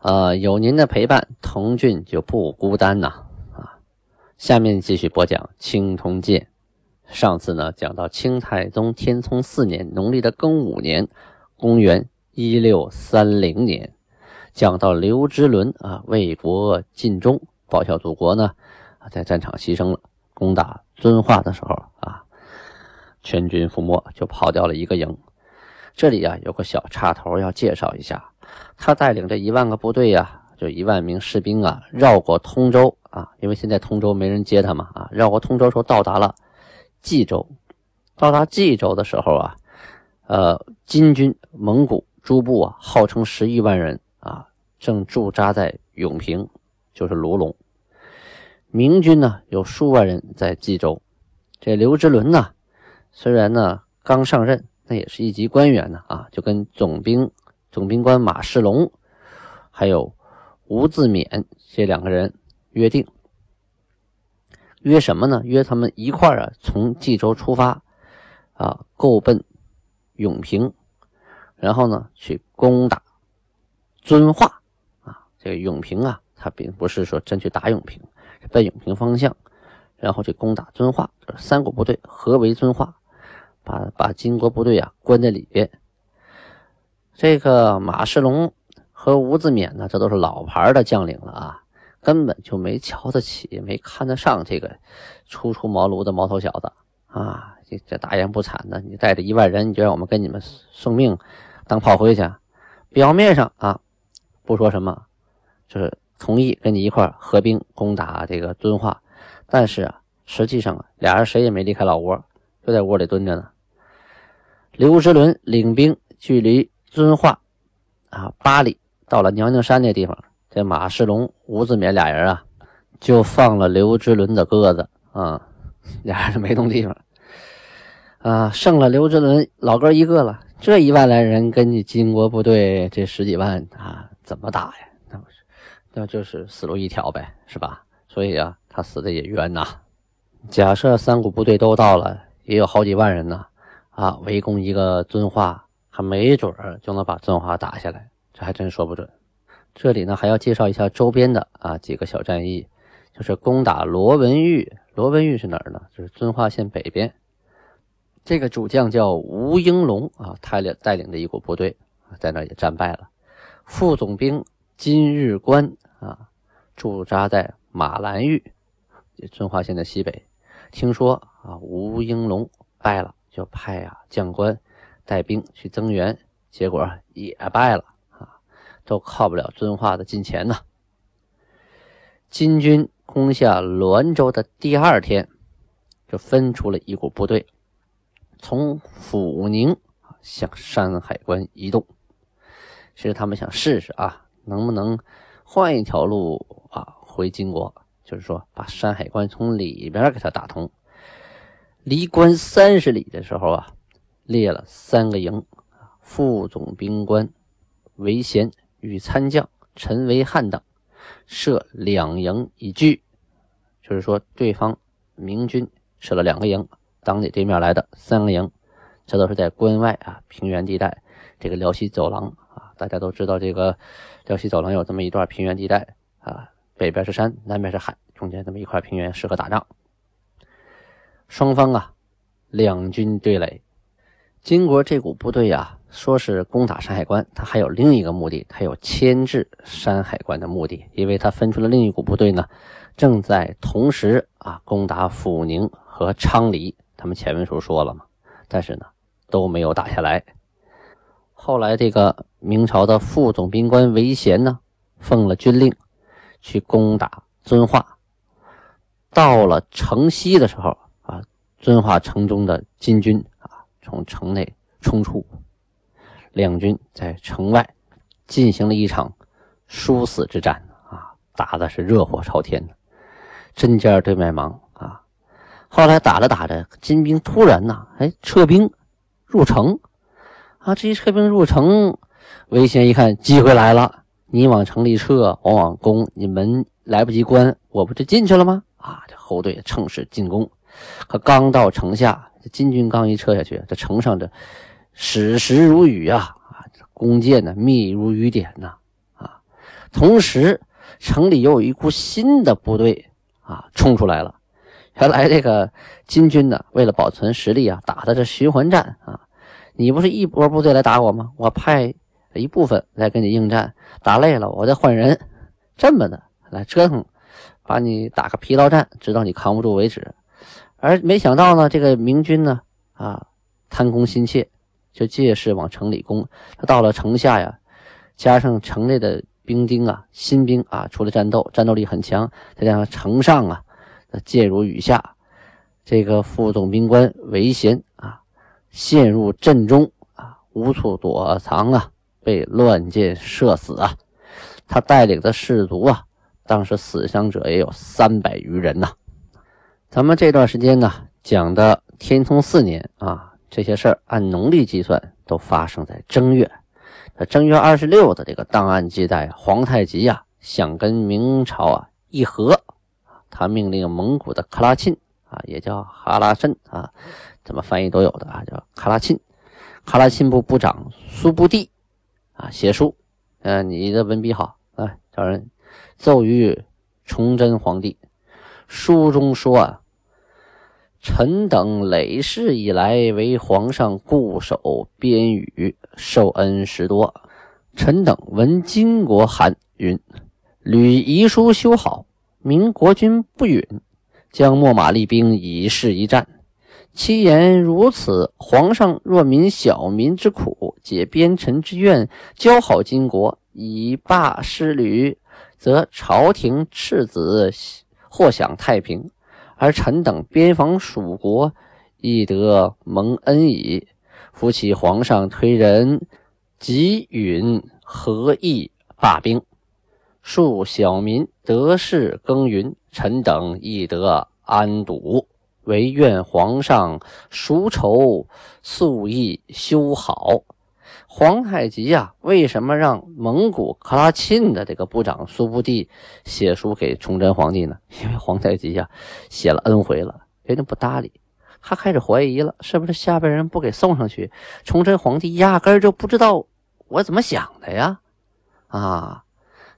呃，有您的陪伴，童俊就不孤单呐！啊，下面继续播讲《青铜剑》。上次呢，讲到清太宗天聪四年农历的庚午年，公元一六三零年，讲到刘之伦啊为国尽忠，报效祖国呢，在战场牺牲了。攻打遵化的时候啊，全军覆没，就跑掉了一个营。这里啊有个小插头要介绍一下。他带领这一万个部队呀，就一万名士兵啊，绕过通州啊，因为现在通州没人接他嘛啊，绕过通州时候到达了冀州。到达冀州的时候啊，呃，金军蒙古诸部啊，号称十一万人啊，正驻扎在永平，就是卢龙。明军呢有数万人在冀州。这刘之伦呢，虽然呢刚上任，那也是一级官员呢啊，就跟总兵。总兵官马世龙，还有吴自勉这两个人约定，约什么呢？约他们一块儿啊，从冀州出发，啊，够奔永平，然后呢，去攻打遵化。啊，这个永平啊，他并不是说真去打永平，奔永平方向，然后去攻打遵化。就是三股部队合围遵化，把把金国部队啊关在里边。这个马世龙和吴自勉呢，这都是老牌的将领了啊，根本就没瞧得起、没看得上这个初出茅庐的毛头小子啊！这这大言不惭的，你带着一万人，你就让我们跟你们送命当炮灰去？表面上啊，不说什么，就是同意跟你一块合兵攻打这个敦化，但是啊，实际上啊，俩人谁也没离开老窝，就在窝里蹲着呢。刘之伦领兵距离。遵化啊，八里到了娘娘山那地方，这马世龙、吴自勉俩人啊，就放了刘之伦的鸽子啊，俩人就没动地方啊，剩了刘之伦老哥一个了。这一万来人跟你金国部队这十几万啊，怎么打呀？那不是，那就是死路一条呗，是吧？所以啊，他死的也冤呐。假设三股部队都到了，也有好几万人呢啊，围攻一个遵化。他没准儿就能把遵化打下来，这还真说不准。这里呢还要介绍一下周边的啊几个小战役，就是攻打罗文峪。罗文峪是哪儿呢？就是遵化县北边。这个主将叫吴英龙啊，他领带领的一股部队在那也战败了。副总兵金日官啊，驻扎在马兰峪，遵化县的西北。听说啊吴英龙败了，就派啊将官。带兵去增援，结果也败了啊！都靠不了遵化的近前呐。金军攻下滦州的第二天，就分出了一股部队，从阜宁向山海关移动。其实他们想试试啊，能不能换一条路啊回金国？就是说，把山海关从里边给它打通。离关三十里的时候啊。列了三个营，副总兵官韦贤与参将陈维汉等设两营以拒，就是说对方明军设了两个营，挡你对面来的三个营，这都是在关外啊平原地带，这个辽西走廊啊，大家都知道这个辽西走廊有这么一段平原地带啊，北边是山，南边是海，中间这么一块平原适合打仗。双方啊两军对垒。金国这股部队呀，说是攻打山海关，他还有另一个目的，他有牵制山海关的目的，因为他分出了另一股部队呢，正在同时啊攻打阜宁和昌黎。他们前面时候说了嘛，但是呢都没有打下来。后来这个明朝的副总兵官韦贤呢，奉了军令去攻打遵化，到了城西的时候啊，遵化城中的金军。从城内冲出，两军在城外进行了一场殊死之战啊打的是热火朝天的，针尖对麦芒啊。后来打着打着，金兵突然呐，哎，撤兵入城啊！这一撤兵入城，魏贤一看机会来了，你往城里撤，我往攻，你门来不及关，我不就进去了吗？啊，这后队乘势进攻，可刚到城下，金军刚一撤下去，这城上的矢石如雨啊，啊，弓箭呢密如雨点呐，啊，同时城里又有一股新的部队啊冲出来了。原来这个金军呢，为了保存实力啊，打的这循环战啊，你不是一波部队来打我吗？我派一部分来跟你应战，打累了我再换人，这么的来折腾，把你打个疲劳战，直到你扛不住为止。而没想到呢，这个明军呢，啊，贪功心切，就借势往城里攻。他到了城下呀，加上城内的兵丁啊，新兵啊，除了战斗，战斗力很强，再加上城上啊。箭如雨下，这个副总兵官韦贤啊，陷入阵中啊，无处躲藏啊，被乱箭射死啊。他带领的士卒啊，当时死伤者也有三百余人呐。咱们这段时间呢，讲的天聪四年啊，这些事儿按农历计算都发生在正月。那正月二十六的这个档案记载，皇太极呀，想跟明朝啊议和。他命令蒙古的克拉沁啊，也叫哈拉申啊，怎么翻译都有的啊，叫卡拉沁。卡拉沁部部长苏布地啊，写书，嗯，你的文笔好啊，叫人奏于崇祯皇帝。书中说啊，臣等累世以来为皇上固守边宇，受恩时多。臣等闻金国函云：吕遗书修好。明国君不允，将秣马厉兵以示一战。其言如此，皇上若民小民之苦，解边臣之怨，交好金国，以罢失吕，则朝廷赤子或享太平，而臣等边防蜀国，亦得蒙恩矣。夫其皇上推人，即允何意罢兵？庶小民得势耕耘，臣等亦得安堵。唯愿皇上赎仇，速意修好。皇太极呀，为什么让蒙古克拉沁的这个部长苏布地写书给崇祯皇帝呢？因为皇太极呀，写了 n 回了，人家不搭理，他开始怀疑了，是不是下边人不给送上去？崇祯皇帝压根就不知道我怎么想的呀？啊！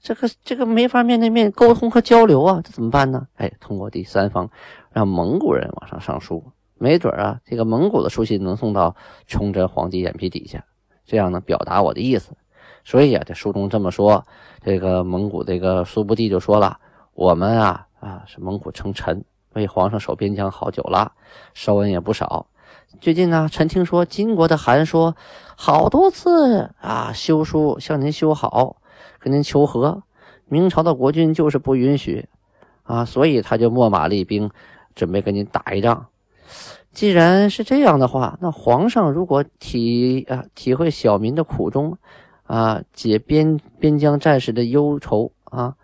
这个这个没法面对面沟通和交流啊，这怎么办呢？哎，通过第三方，让蒙古人往上上书，没准啊，这个蒙古的书信能送到崇祯皇帝眼皮底下，这样呢表达我的意思。所以啊，这书中这么说，这个蒙古这个苏布地就说了：“我们啊啊是蒙古称臣，为皇上守边疆好久了，收恩也不少。最近呢，臣听说金国的韩说，好多次啊修书向您修好。”跟您求和，明朝的国君就是不允许啊，所以他就秣马厉兵，准备跟您打一仗。既然是这样的话，那皇上如果体啊体会小民的苦衷啊，解边边疆战士的忧愁啊，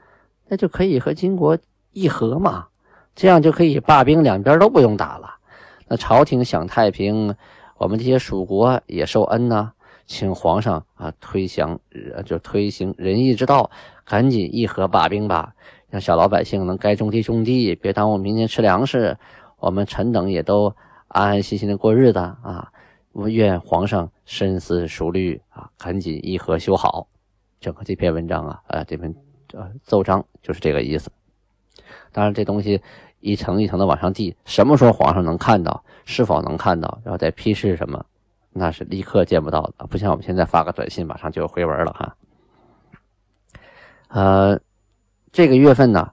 那就可以和金国议和嘛，这样就可以罢兵，两边都不用打了。那朝廷享太平，我们这些蜀国也受恩呢。请皇上啊推行，就推行仁义之道，赶紧议和罢兵吧，让小老百姓能该种地种地，别耽误明年吃粮食。我们臣等也都安安心心的过日子啊！我愿皇上深思熟虑啊，赶紧议和修好。整个这篇文章啊，呃，这篇呃奏章就是这个意思。当然，这东西一层一层的往上递，什么时候皇上能看到？是否能看到？然后再批示什么？那是立刻见不到的，不像我们现在发个短信，马上就有回文了哈。呃，这个月份呢，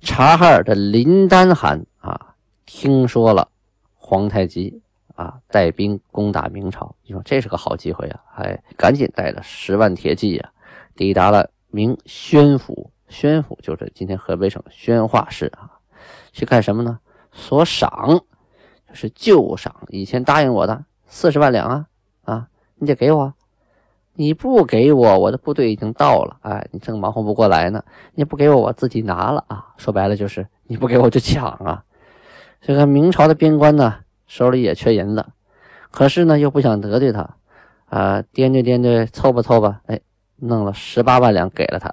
察哈尔的林丹汗啊，听说了皇太极啊带兵攻打明朝，你说这是个好机会啊，哎，赶紧带着十万铁骑啊，抵达了明宣府。宣府就是今天河北省宣化市啊，去干什么呢？索赏，就是旧赏，以前答应我的。四十万两啊啊！你得给我你不给我，我的部队已经到了，哎，你正忙活不过来呢。你不给我，我自己拿了啊。说白了就是你不给我就抢啊。这个明朝的边关呢，手里也缺银子，可是呢又不想得罪他，啊，掂着掂着凑吧凑吧，哎，弄了十八万两给了他。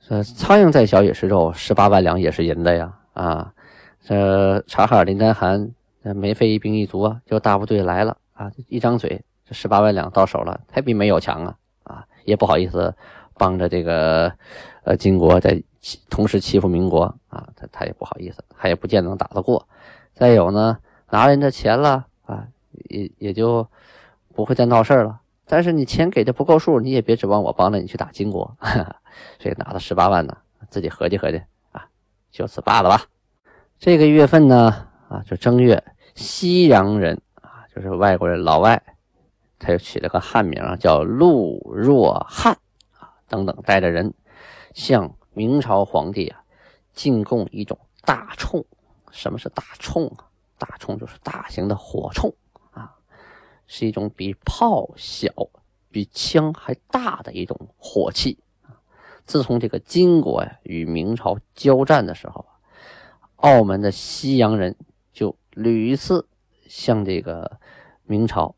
这苍蝇再小也是肉，十八万两也是银子呀，啊，这察哈尔、林丹汗没费一兵一卒啊，就大部队来了啊，一张嘴。这十八万两到手了，他比没有强啊啊，也不好意思帮着这个呃金国在同时欺负民国啊，他也不好意思，他也不见得能打得过。再有呢，拿人家钱了啊，也也就不会再闹事了。但是你钱给的不够数，你也别指望我帮着你去打金国。所以拿了十八万呢，自己合计合计啊，就此罢了吧。这个月份呢啊，就正月，西洋人啊，就是外国人老外。他又起了个汉名叫陆若汉啊，等等，带着人向明朝皇帝啊进贡一种大铳。什么是大铳啊？大铳就是大型的火铳啊，是一种比炮小、比枪还大的一种火器。自从这个金国呀与明朝交战的时候，澳门的西洋人就屡次向这个明朝。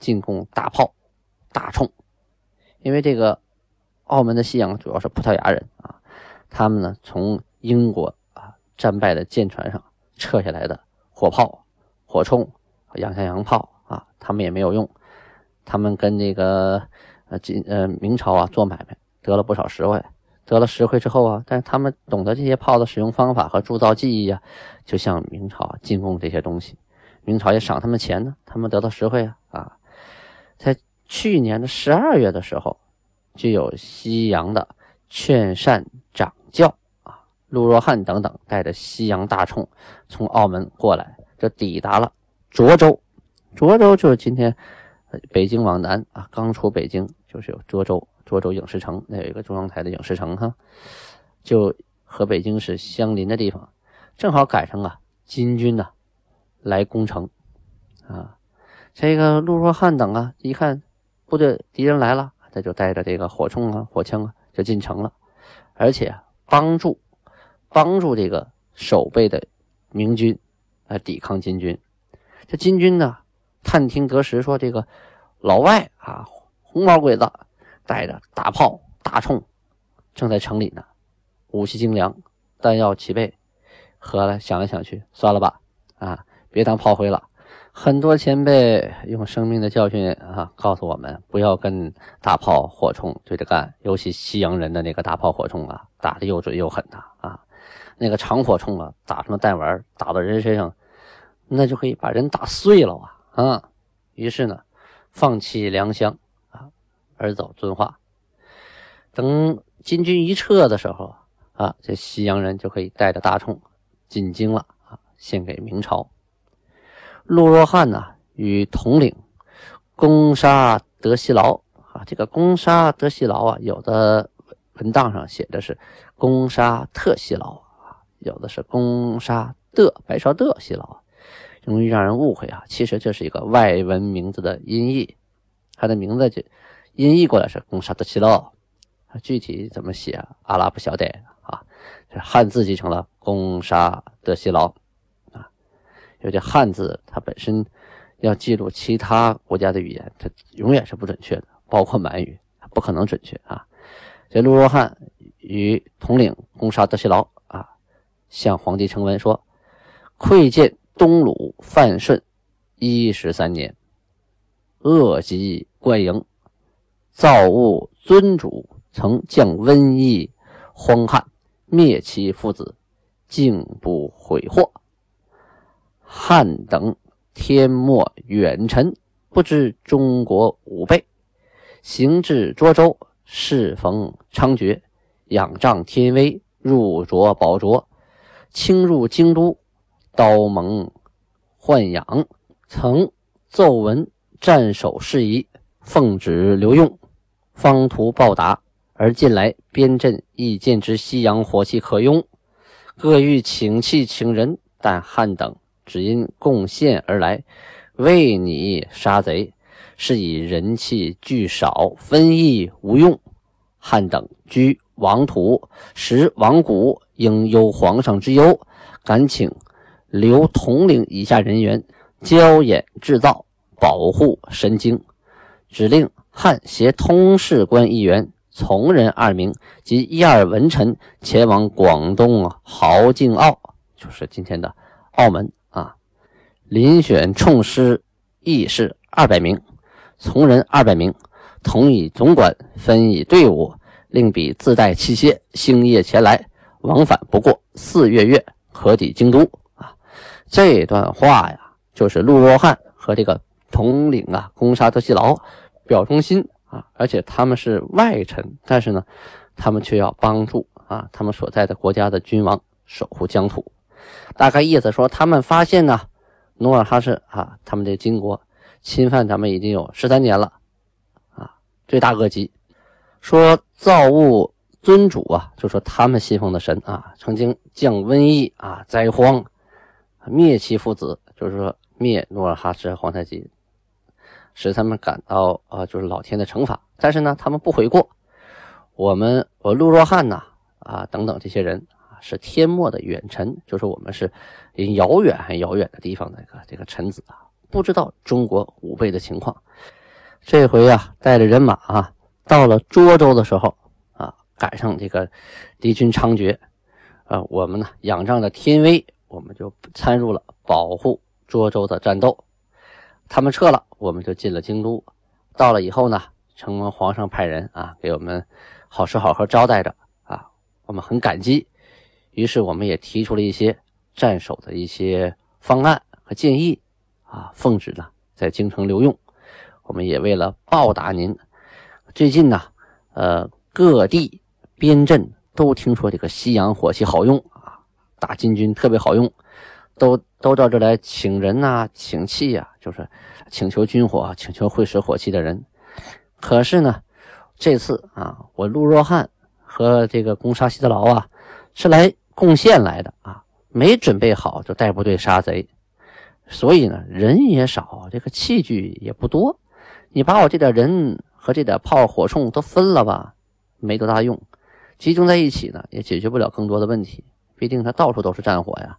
进贡大炮、大铳，因为这个澳门的西洋主要是葡萄牙人啊，他们呢从英国啊战败的舰船上撤下来的火炮、火铳、洋枪洋炮啊，他们也没有用，他们跟那个呃金呃明朝啊做买卖得了不少实惠，得了实惠之后啊，但是他们懂得这些炮的使用方法和铸造技艺啊，就向明朝进贡这些东西，明朝也赏他们钱呢，他们得到实惠啊。在去年的十二月的时候，就有西洋的劝善，陆若汉等等带着西洋大铳从澳门过来，就抵达了涿州。涿州就是今天北京往南啊，刚出北京就是有涿州，涿州影视城，那有一个中央台的影视城哈，就和北京市相邻的地方，正好赶上啊金军呢来攻城啊。这个陆若汉等啊，一看部队敌人来了，他就带着这个火铳啊、火枪啊，就进城了，而且帮助帮助这个守备的明军来抵抗金军。这金军呢，探听得实说，这个老外啊，红毛鬼子带着大炮、大冲，正在城里呢，武器精良，弹药齐备。合了想来想去，算了吧，啊，别当炮灰了。很多前辈用生命的教训啊，告诉我们不要跟大炮火铳对着干，尤其西洋人的那个大炮火铳啊，打的又准又狠呐啊！那个长火铳啊，打什么弹丸，打到人身上，那就可以把人打碎了啊啊！于是呢，放弃良乡啊，而走遵化。等金军一撤的时候啊，这西洋人就可以带着大铳进京了啊，献给明朝。陆若汉呢，与统领攻杀德西劳啊，这个攻杀德西劳啊，有的文档上写的是攻杀特西劳，有的是攻杀的白少的西劳，容易让人误会啊。其实这是一个外文名字的音译，它的名字就音译过来是攻杀的西劳，具体怎么写阿拉不晓得啊，这汉字继承了攻杀的西劳。有些汉字，它本身要记录其他国家的语言，它永远是不准确的，包括满语，它不可能准确啊。这陆若汉与统领攻杀德西劳，向皇帝呈文说：窥见东鲁范顺一十三年，恶疾冠营，造物尊主曾降瘟疫荒旱，灭其父子，竟不悔祸。汉等天末远臣，不知中国武备，行至涿州，适逢猖獗，仰仗天威，入涿保涿，侵入京都，刀盟豢养，曾奏闻战守事宜，奉旨留用，方图报答，而近来边镇亦见之西洋火器可用，各欲请器请人，但汉等。只因贡献而来，为你杀贼，是以人气聚少，分役无用。汉等居王土，食王谷，应忧皇上之忧，敢请留统领以下人员，教演制造，保护神经。指令汉携通事官一员，从人二名及一二文臣前往广东豪敬澳，就是今天的澳门啊。遴选冲师义士二百名，从人二百名，统以总管，分以队伍，令彼自带器械，星夜前来，往返不过四月月，可抵京都啊。这段话呀，就是陆若汉和这个统领啊，攻杀德西劳。表忠心啊，而且他们是外臣，但是呢，他们却要帮助啊，他们所在的国家的君王守护疆土。大概意思说，他们发现呢，努尔哈赤啊，他们这金国侵犯咱们已经有十三年了啊，罪大恶极。说造物尊主啊，就说他们信奉的神啊，曾经降瘟疫啊，灾荒，灭其父子，就是说灭努尔哈赤皇太极。使他们感到啊，就是老天的惩罚。但是呢，他们不悔过。我们，我陆若汉呐，啊等等这些人啊，是天漠的远臣，就是我们是遥远很遥远的地方的这个这个臣子啊，不知道中国武备的情况。这回啊，带着人马啊，到了涿州的时候，赶上这个敌军猖獗啊，我们呢仰仗着天威，我们就参入了保护涿州的战斗。他们撤了，我们就进了京都。到了以后呢，承蒙皇上派人啊，给我们好吃好喝招待着啊，我们很感激。于是我们也提出了一些战守的一些方案和建议啊，奉旨呢在京城留用。我们也为了报答您，最近呢，呃，各地边镇都听说这个西洋火器好用啊，打金军特别好用。都都到这来请人呐，请器呀，就是请求军火，请求会使火器的人。可是呢，这次啊，我陆若汉和这个攻杀西特劳啊，是来贡献来的啊，没准备好就带部队杀贼，所以呢，人也少，这个器具也不多。你把我这点人和这点炮火铳都分了吧，没多大用。集中在一起呢，也解决不了更多的问题。毕竟它到处都是战火呀。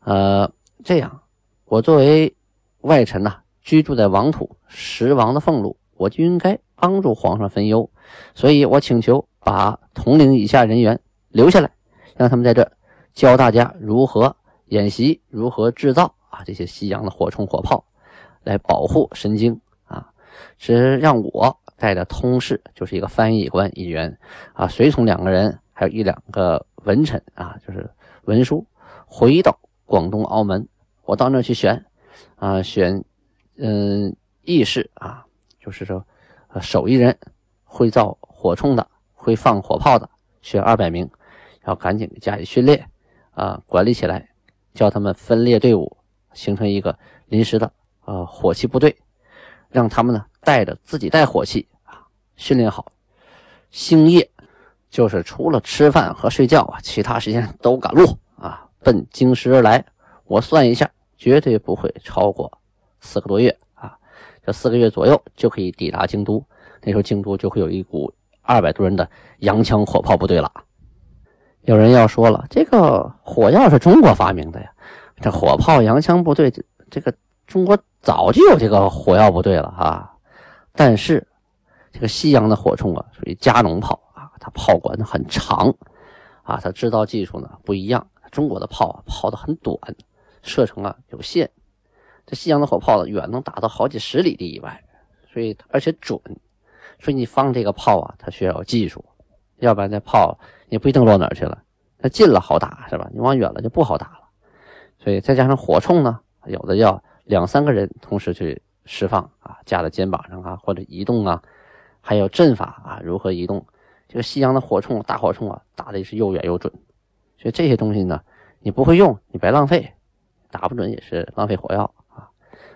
呃，这样，我作为外臣呐，居住在王土，食王的俸禄，我就应该帮助皇上分忧，所以我请求把统领以下人员留下来，让他们在这教大家如何演习，如何制造啊这些西洋的火铳火炮，来保护神经啊，是让我带着通事，就是一个翻译官一员啊，随从两个人，还有一两个文臣啊，就是文书，回到。广东、澳门，我到那去选，啊，选，嗯，义士啊，就是说，手艺人，会造火铳的，会放火炮的，选二百名，要赶紧加以训练，啊，管理起来，叫他们分列队伍，形成一个临时的呃火器部队，让他们呢带着自己带火器啊，训练好，星夜，就是除了吃饭和睡觉啊，其他时间都赶路啊。奔京师而来，我算一下，绝对不会超过四个多月啊！这四个月左右就可以抵达京都，那时候京都就会有一股二百多人的洋枪火炮部队了。有人要说了，这个火药是中国发明的呀，这火炮、洋枪部队，这这个中国早就有这个火药部队了啊！但是这个西洋的火铳啊，属于加农炮啊，它炮管很长啊，它制造技术呢不一样。中国的炮啊，炮的很短，射程啊有限。这西洋的火炮呢，远能打到好几十里地以外，所以而且准。所以你放这个炮啊，它需要有技术，要不然这炮也不一定落哪儿去了。它近了好打是吧？你往远了就不好打了。所以再加上火铳呢，有的要两三个人同时去释放啊，架在肩膀上啊，或者移动啊，还有阵法啊，如何移动？这个西洋的火铳大火铳啊，打的是又远又准。所以这些东西呢，你不会用，你白浪费，打不准也是浪费火药啊，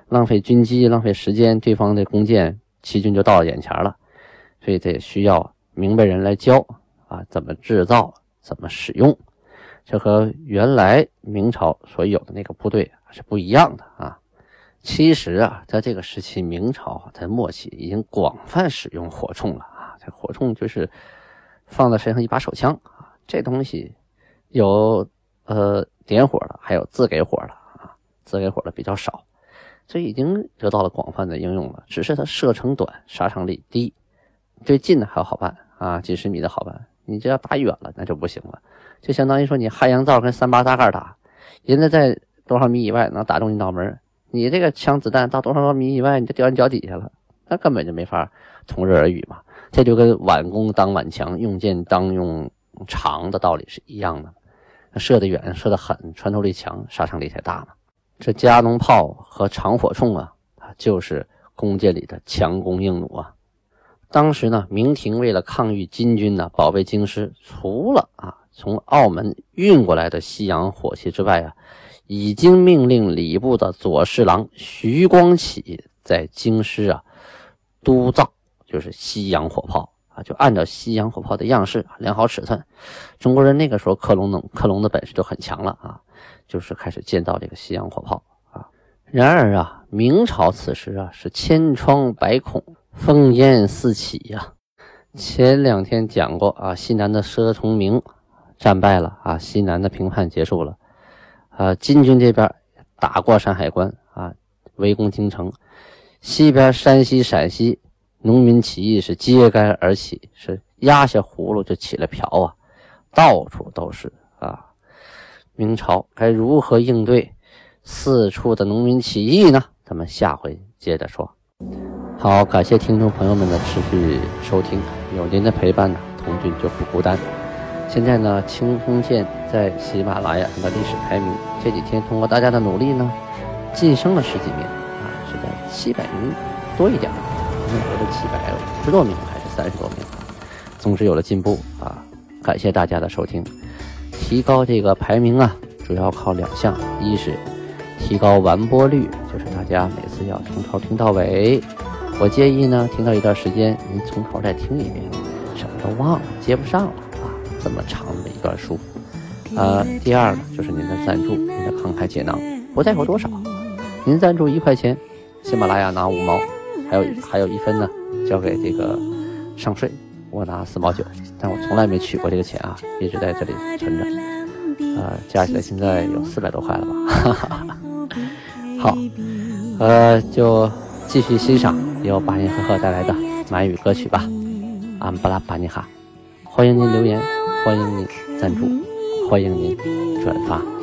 浪费军机，浪费时间，对方的弓箭齐军就到了眼前了，所以这也需要明白人来教啊，怎么制造，怎么使用，这和原来明朝所有的那个部队是不一样的啊。其实啊，在这个时期，明朝在末期已经广泛使用火铳了啊。这火铳就是放在身上一把手枪啊，这东西有呃点火的，还有自给火的啊，自给火的比较少。这已经得到了广泛的应用了，只是它射程短，杀伤力低。对近的还好办啊，几十米的好办。你这要打远了，那就不行了。就相当于说，你汉阳造跟三八大盖打，人家在多少米以外能打中你脑门，你这个枪子弹到多少米以外，你就掉你脚底下了，那根本就没法同日而语嘛。这就跟挽弓当挽强，用箭当用长的道理是一样的。射得远，射得狠，穿透力强，杀伤力才大嘛。这加农炮和长火铳啊，啊，就是弓箭里的强弓硬弩啊。当时呢，明廷为了抗御金军呢，保卫京师，除了啊从澳门运过来的西洋火器之外啊，已经命令礼部的左侍郎徐光启在京师啊督造，就是西洋火炮啊，就按照西洋火炮的样式量好尺寸。中国人那个时候克隆能克隆的本事就很强了啊。就是开始建造这个西洋火炮啊。然而啊，明朝此时啊是千疮百孔，烽烟四起呀。前两天讲过啊，西南的佘崇明战败了啊，西南的平叛结束了。啊，金军这边打过山海关啊，围攻京城。西边山西、陕西农民起义是揭竿而起，是压下葫芦就起了瓢啊，到处都是啊。明朝该如何应对四处的农民起义呢？咱们下回接着说。好，感谢听众朋友们的持续收听，有您的陪伴呢，童军就不孤单。现在呢，清风剑在喜马拉雅的历史排名，这几天通过大家的努力呢，晋升了十几名啊，是在七百名多一点，可能有的七百五十多名还是三十多名，总之有了进步啊，感谢大家的收听。提高这个排名啊，主要靠两项：一是提高完播率，就是大家每次要从头听到尾。我建议呢，听到一段时间，您从头再听一遍，什么都忘了，接不上了！这么长的一段书。呃，第二呢，就是您的赞助，您的慷慨解囊，不在乎多少，您赞助一块钱，喜马拉雅拿五毛，还有还有一分呢，交给这个上税。我拿四毛九，但我从来没取过这个钱啊，一直在这里存着，呃，加起来现在有四百多块了吧？哈哈哈好，呃，就继续欣赏由巴尼赫赫带来的满语歌曲吧，安布拉巴尼哈，欢迎您留言，欢迎您赞助，欢迎您转发。